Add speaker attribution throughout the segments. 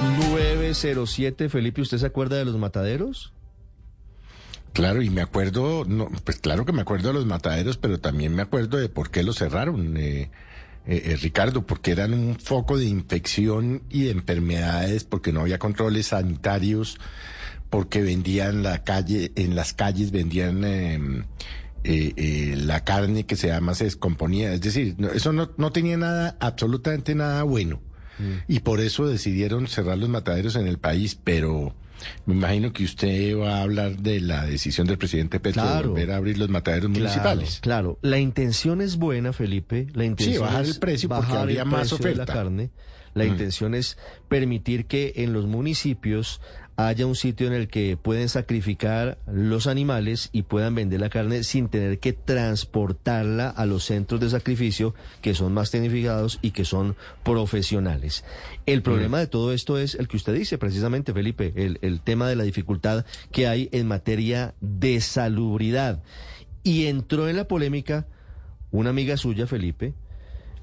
Speaker 1: 907, Felipe, ¿usted se acuerda de los mataderos?
Speaker 2: Claro, y me acuerdo, no, pues claro que me acuerdo de los mataderos, pero también me acuerdo de por qué los cerraron, eh, eh, eh, Ricardo, porque eran un foco de infección y de enfermedades, porque no había controles sanitarios, porque vendían la calle, en las calles vendían em, eh, eh, la carne que se llama se descomponía, es decir, no- eso no, no tenía nada, absolutamente nada bueno. Y por eso decidieron cerrar los mataderos en el país, pero me imagino que usted va a hablar de la decisión del presidente Petro de
Speaker 1: Claro.
Speaker 2: volver a abrir los mataderos municipales.
Speaker 1: Claro, la intención es buena, Felipe. La intención
Speaker 2: bajar
Speaker 1: es
Speaker 2: el precio porque habría
Speaker 1: el
Speaker 2: más
Speaker 1: precio de la
Speaker 2: oferta.
Speaker 1: carne. La
Speaker 2: Mm.
Speaker 1: intención es permitir que en los municipios haya un sitio en el que pueden sacrificar los animales y puedan vender la carne sin tener que transportarla a los centros de sacrificio que son más tecnificados y que son profesionales. El problema de todo esto es el que usted dice precisamente, Felipe, el, el tema de la dificultad que hay en materia de salubridad. Y entró en la polémica una amiga suya, Felipe,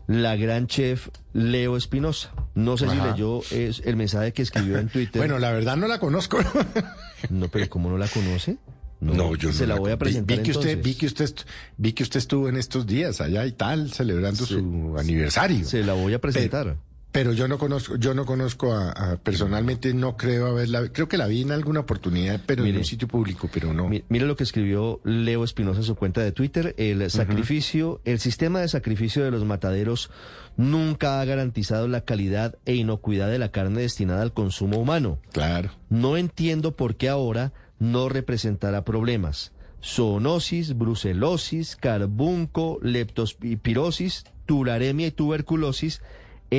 Speaker 1: la gran chef Leo Espinosa. No sé si
Speaker 2: Ajá.
Speaker 1: leyó es, el mensaje que escribió en Twitter.
Speaker 2: Bueno, la verdad no la conozco.
Speaker 1: no, pero ¿cómo no la conoce?
Speaker 2: No, yo no
Speaker 1: Se la voy a
Speaker 2: vi-
Speaker 1: presentar
Speaker 2: Vi, que usted, vi que usted, vi que usted estuvo en estos días allá y tal, celebrando
Speaker 1: Sí.
Speaker 2: su aniversario.
Speaker 1: Se la voy a presentar.
Speaker 2: Pero yo no conozco, yo no conozco a, a- personalmente, no creo haberla, creo que la vi en alguna oportunidad, pero
Speaker 1: Mire.
Speaker 2: en un sitio público, pero no.
Speaker 1: Mi- Mire lo que escribió Leo Espinosa en su cuenta de Twitter. El sacrificio, el sistema de sacrificio de los mataderos nunca ha garantizado la calidad e inocuidad de la carne destinada al consumo humano.
Speaker 2: Claro.
Speaker 1: No entiendo por qué ahora no representará problemas. Zoonosis, brucelosis, carbunco, leptospirosis, tularemia y tuberculosis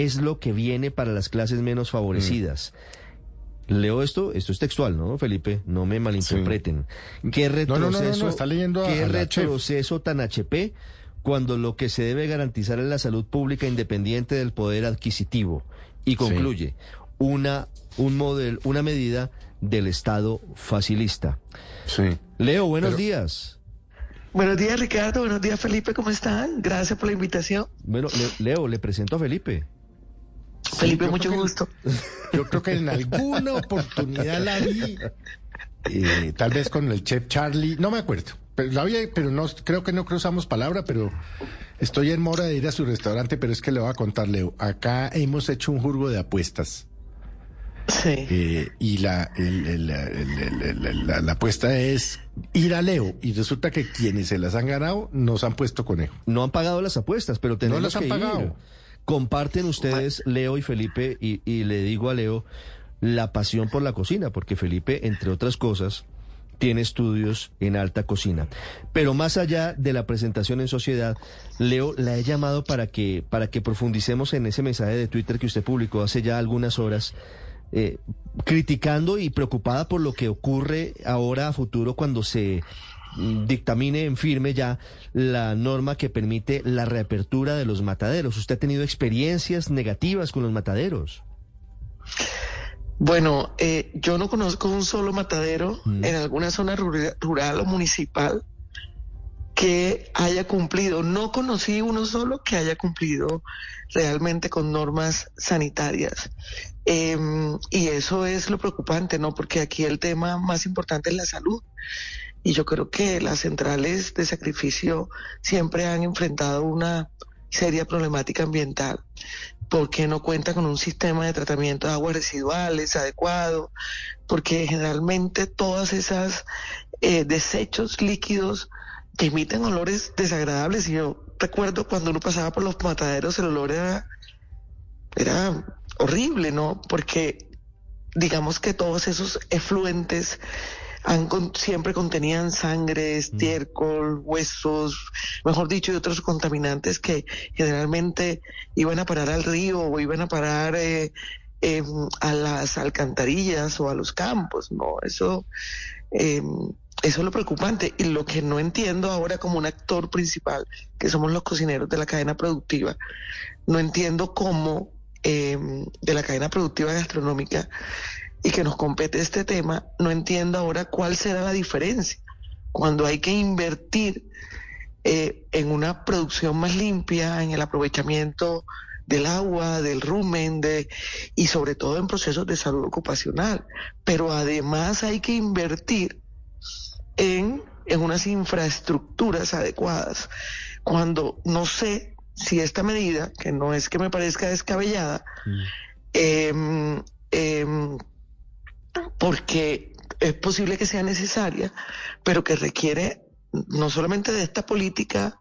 Speaker 1: es lo que viene para las clases menos favorecidas. Leo esto, esto es textual, ¿no, Felipe? No me malinterpreten. ¿Qué
Speaker 2: No, no, no, no,
Speaker 1: retroceso,
Speaker 2: no, está leyendo a-
Speaker 1: qué retroceso tan HP cuando lo que se debe garantizar es la salud pública independiente del poder adquisitivo? Y concluye, una, un modelo, una medida del Estado facilista.
Speaker 2: Sí.
Speaker 1: Leo, buenos
Speaker 2: Pero-
Speaker 1: días.
Speaker 3: Buenos días, Ricardo. Buenos días, Felipe. ¿Cómo están? Gracias por la invitación.
Speaker 1: Bueno, Le- Leo, le presento a Felipe.
Speaker 3: Felipe,
Speaker 2: yo
Speaker 3: mucho
Speaker 2: que-
Speaker 3: gusto.
Speaker 2: Yo creo que en alguna oportunidad la vi, eh, tal vez con el chef Charlie, no me acuerdo. Pero la vi, pero no, creo que no cruzamos palabra, pero estoy en mora de ir a su restaurante, pero es que le voy a contar, Leo. Acá hemos hecho un jurgo de apuestas.
Speaker 3: Sí.
Speaker 2: Eh, y la, el- el- el- el- el- la, la apuesta es ir a Leo. Y resulta que quienes se las han ganado nos han puesto conejo.
Speaker 1: No han pagado las apuestas, pero tenemos
Speaker 2: las han
Speaker 1: que
Speaker 2: pagado.
Speaker 1: ir. Comparten ustedes, Leo y Felipe, y, le digo a Leo, la pasión por la cocina, porque Felipe, entre otras cosas, tiene estudios en alta cocina. Pero más allá de la presentación en sociedad, Leo, la he llamado para que, para que profundicemos en ese mensaje de Twitter que usted publicó hace ya algunas horas, eh, criticando y preocupada por lo que ocurre ahora a futuro cuando se mm, dictamine en firme ya la norma que permite la reapertura de los mataderos. ¿Usted ha tenido experiencias negativas con los mataderos?
Speaker 3: Bueno, eh, yo no conozco un solo matadero
Speaker 1: Mm.
Speaker 3: en alguna zona rura- rural o municipal que haya cumplido. No conocí uno solo que haya cumplido realmente con normas sanitarias. Em, y eso es lo preocupante, ¿no? Porque aquí el tema más importante es la salud. Y yo creo que las centrales de sacrificio siempre han enfrentado una seria problemática ambiental porque no cuenta con un sistema de tratamiento de aguas residuales adecuado, porque generalmente todas esas eh, desechos líquidos que emiten olores desagradables. Y yo recuerdo cuando uno pasaba por los mataderos, el olor era, era horrible, ¿no? Porque digamos que todos esos efluentes han con- siempre contenían sangre, estiércol, huesos, mejor dicho, y otros contaminantes que generalmente iban a parar al río o iban a parar eh, em, a las alcantarillas o a los campos, no, eso, em, eso es lo preocupante y lo que no entiendo ahora como un actor principal, que somos los cocineros de la cadena productiva, no entiendo cómo em, de la cadena productiva gastronómica y que nos compete este tema, no entiendo ahora cuál será la diferencia cuando hay que invertir eh, en una producción más limpia, en el aprovechamiento del agua, del rumen, de, y sobre todo en procesos de salud ocupacional. Pero además hay que invertir en, en unas infraestructuras adecuadas. Cuando no sé si esta medida, que no es que me parezca descabellada, eh, eh, porque es posible que sea necesaria, pero que requiere no solamente de esta política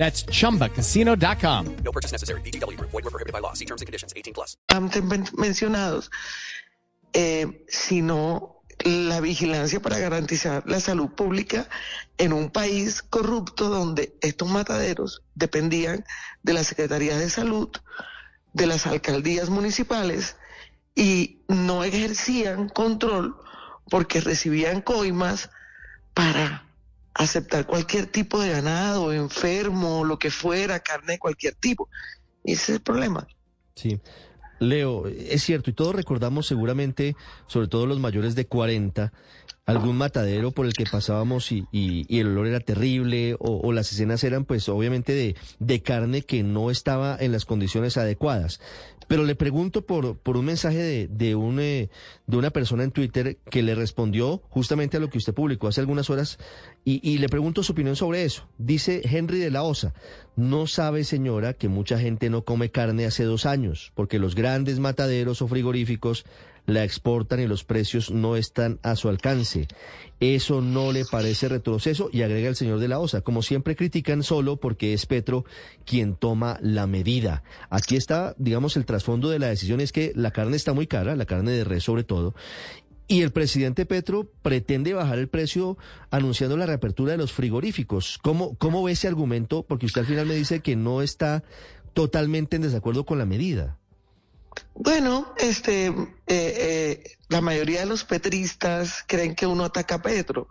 Speaker 4: That's chumbacasino.com.
Speaker 5: No purchase necessary. VGW Group. Void were prohibited by law. See terms and conditions. 18 plus.
Speaker 3: mencionados, eh, sino la vigilancia para garantizar la salud pública en un país corrupto donde estos mataderos dependían de la Secretaría de Salud, de las alcaldías municipales y no ejercían control porque recibían coimas para aceptar cualquier tipo de ganado, enfermo, lo que fuera, carne de cualquier tipo. Ese es el problema.
Speaker 1: Sí. Leo, es cierto, y todos recordamos seguramente, sobre todo los mayores de 40, algún matadero por el que pasábamos y, el olor era terrible, o, las escenas eran pues obviamente de, de carne que no estaba en las condiciones adecuadas. Pero le pregunto por, por un mensaje de, de, un, eh, de una persona en Twitter que le respondió justamente a lo que usted publicó hace algunas horas y le pregunto su opinión sobre eso. Dice Henry de la Osa, no sabe señora que mucha gente no come carne hace dos años porque los grandes mataderos o frigoríficos la exportan y los precios no están a su alcance. Eso no le parece retroceso y agrega el señor de la Osa, como siempre critican solo porque es Petro quien toma la medida. Aquí está, digamos, el trasfondo de la decisión es que la carne está muy cara, la carne de res sobre todo, y el presidente Petro pretende bajar el precio anunciando la reapertura de los frigoríficos. ¿Cómo, cómo ve ese argumento? Porque usted al final me dice que no está totalmente en desacuerdo con la medida.
Speaker 3: Bueno, este, eh, eh, la mayoría de los petristas creen que uno ataca a Petro.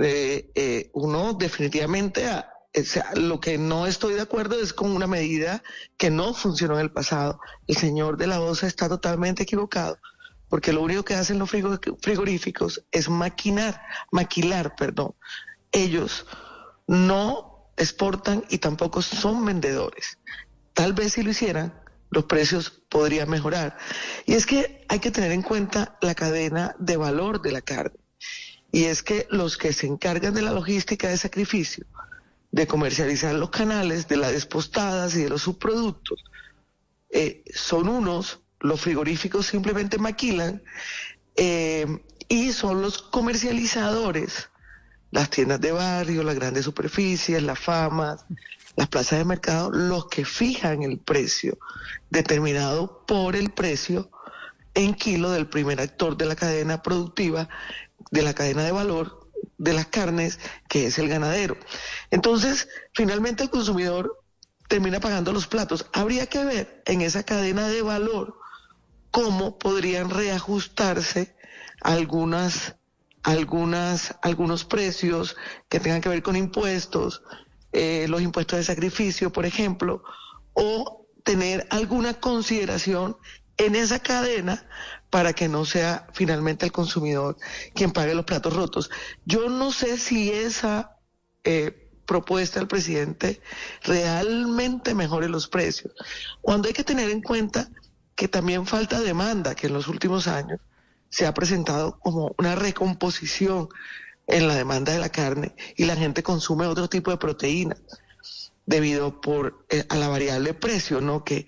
Speaker 3: Eh, uno definitivamente, o sea, lo que no estoy de acuerdo es con una medida que no funcionó en el pasado. El señor de la Osa está totalmente equivocado, porque lo único que hacen los frigo- frigoríficos es maquinar, maquilar, perdón. Ellos no exportan y tampoco son vendedores. Tal vez si lo hicieran, los precios podrían mejorar. Y es que hay que tener en cuenta la cadena de valor de la carne. Y es que los que se encargan de la logística de sacrificio, de comercializar los canales, de las despostadas y de los subproductos, eh, son unos, los frigoríficos simplemente maquilan, eh, y son los comercializadores, las tiendas de barrio, las grandes superficies, las famas, las plazas de mercado, los que fijan el precio determinado por el precio en kilo del primer actor de la cadena productiva, de la cadena de valor de las carnes, que es el ganadero. Entonces, finalmente el consumidor termina pagando los platos. Habría que ver en esa cadena de valor cómo podrían reajustarse algunas, algunas, algunos precios que tengan que ver con impuestos, eh, los impuestos de sacrificio, por ejemplo, o tener alguna consideración en esa cadena para que no sea finalmente el consumidor quien pague los platos rotos. Yo no sé si esa eh, propuesta del presidente realmente mejore los precios. Cuando hay que tener en cuenta que también falta demanda, que en los últimos años se ha presentado como una recomposición en la demanda de la carne y la gente consume otro tipo de proteínas debido por eh, a la variable precio, ¿no? Que,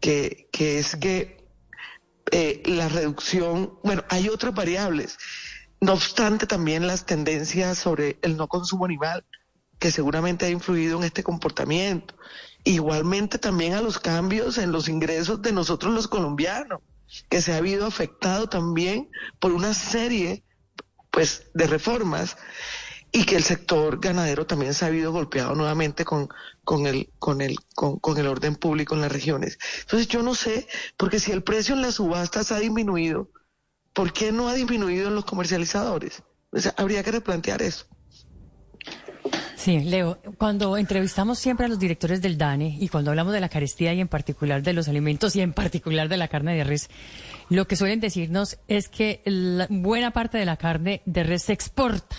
Speaker 3: que, que es que eh, la reducción, bueno, hay otras variables. no obstante también las tendencias sobre el no consumo animal, que seguramente ha influido en este comportamiento. Igualmente también a los cambios en los ingresos de nosotros los colombianos, que se ha habido afectado también por una serie pues de reformas y que el sector ganadero también se ha habido golpeado nuevamente con, con, el, con, el, con, el orden público en las regiones. Entonces yo no sé, porque si el precio en las subastas ha disminuido, ¿por qué no ha disminuido en los comercializadores? Habría que replantear eso.
Speaker 6: Sí, Leo, cuando entrevistamos siempre a los directores del DANE y cuando hablamos de la carestía y en particular de los alimentos y en particular de la carne de res, lo que suelen decirnos es que buena parte de la carne de res se exporta.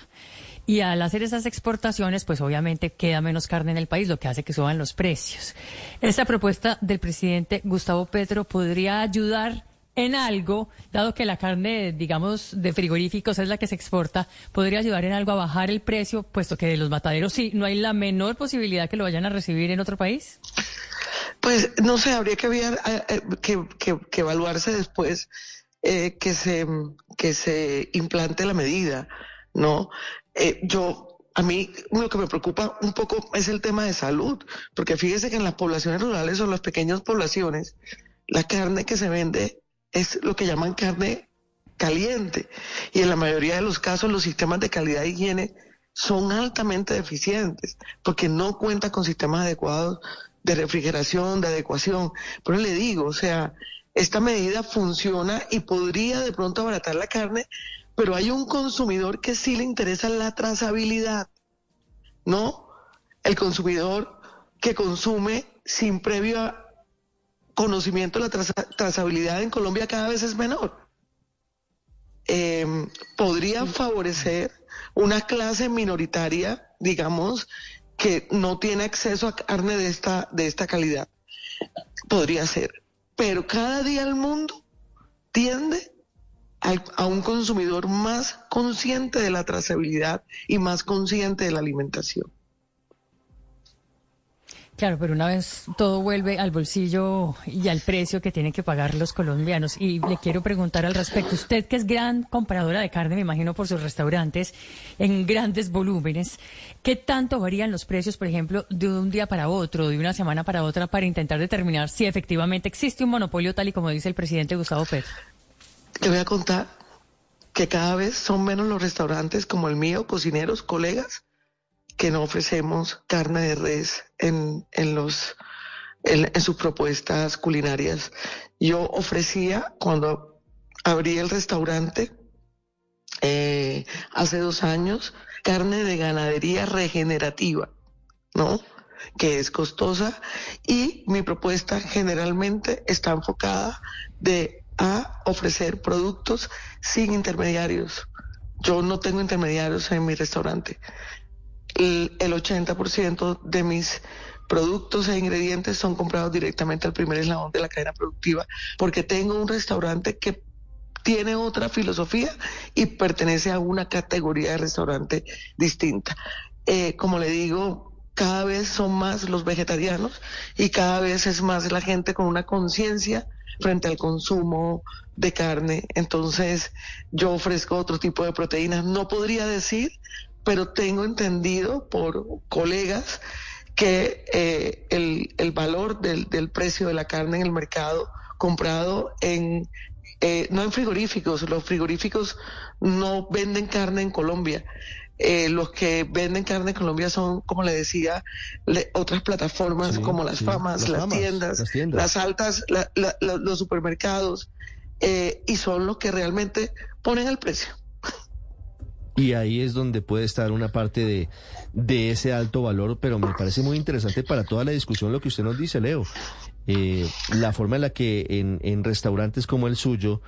Speaker 6: Y al hacer esas exportaciones, pues obviamente queda menos carne en el país, lo que hace que suban los precios. Esta propuesta del presidente Gustavo Petro podría ayudar en algo, dado que la carne, digamos, de frigoríficos es la que se exporta, podría ayudar en algo a bajar el precio, puesto que de los mataderos sí, no hay la menor posibilidad que lo vayan a recibir en otro país.
Speaker 3: Pues no sé, habría que, ver, eh, eh, que, que, que, evaluarse después eh, que, se, que se implante la medida, ¿no? Eh, yo a mí lo que me preocupa un poco es el tema de salud, porque fíjese que en las poblaciones rurales o las pequeñas poblaciones, la carne que se vende es lo que llaman carne caliente. Y en la mayoría de los casos los sistemas de calidad de higiene son altamente deficientes porque no cuentan con sistemas adecuados de refrigeración, de adecuación. Pero le digo, o sea, esta medida funciona y podría de pronto abaratar la carne, pero hay un consumidor que sí le interesa la trazabilidad, ¿no? El consumidor que consume sin previo conocimiento la trazabilidad en Colombia cada vez es menor. Eh, podría favorecer una clase minoritaria, digamos, que no tiene acceso a carne de esta, de esta calidad. Podría ser. Pero cada día el mundo tiende a, a un consumidor más consciente de la trazabilidad y más consciente de la alimentación.
Speaker 6: Claro, pero una vez todo vuelve al bolsillo y al precio que tienen que pagar los colombianos. Y le quiero preguntar al respecto, usted que es gran compradora de carne, me imagino por sus restaurantes, en grandes volúmenes, ¿qué tanto varían los precios, por ejemplo, de un día para otro, de una semana para otra, para intentar determinar si efectivamente existe un monopolio tal y como dice el presidente Gustavo Petro?
Speaker 3: Le voy a contar que cada vez son menos los restaurantes como el mío, cocineros, colegas, que no ofrecemos carne de res en, en los en, sus propuestas culinarias. Yo ofrecía cuando abrí el restaurante eh, hace dos años carne de ganadería regenerativa, ¿no? Que es costosa y mi propuesta generalmente está enfocada de a ofrecer productos sin intermediarios. Yo no tengo intermediarios en mi restaurante el, el 80% de mis productos e ingredientes son comprados directamente al primer eslabón de la cadena productiva, porque tengo un restaurante que tiene otra filosofía y pertenece a una categoría de restaurante distinta. Eh, como le digo, cada vez son más los vegetarianos y cada vez es más la gente con una conciencia frente al consumo de carne. Entonces, yo ofrezco otro tipo de proteínas. No podría decir pero tengo entendido por colegas que eh, el, el, valor del, del, precio de la carne en el mercado comprado en, eh, no en frigoríficos, los frigoríficos no venden carne en Colombia. Eh, los que venden carne en Colombia son, como le decía, le, otras plataformas sí, como las sí, famas, las, las, famas tiendas, las, tiendas, las altas, la, la, los supermercados, eh, y son los que realmente ponen el precio.
Speaker 1: Y ahí es donde puede estar una parte de, de ese alto valor, pero me parece muy interesante para toda la discusión lo que usted nos dice, Leo. Eh, la forma en la que en, en restaurantes como el suyo,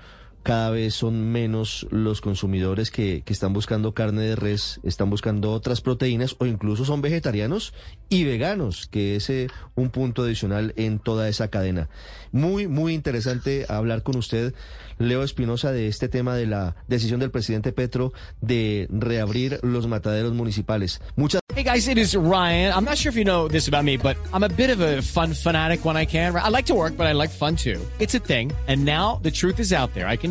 Speaker 1: cada vez son menos los consumidores que, que, están buscando carne de res, están buscando otras proteínas o incluso son vegetarianos y veganos, que es eh, un punto adicional en toda esa cadena. Muy, muy interesante hablar con usted, Leo Espinosa, de este tema de la decisión del presidente Petro de reabrir los mataderos municipales. Muchas
Speaker 4: Hey guys, it is Ryan. I'm not sure if you know this about me, but I'm a bit of a fun fanatic when I can. I like to work, but I like fun too. It's a thing. And now the truth is out there. I can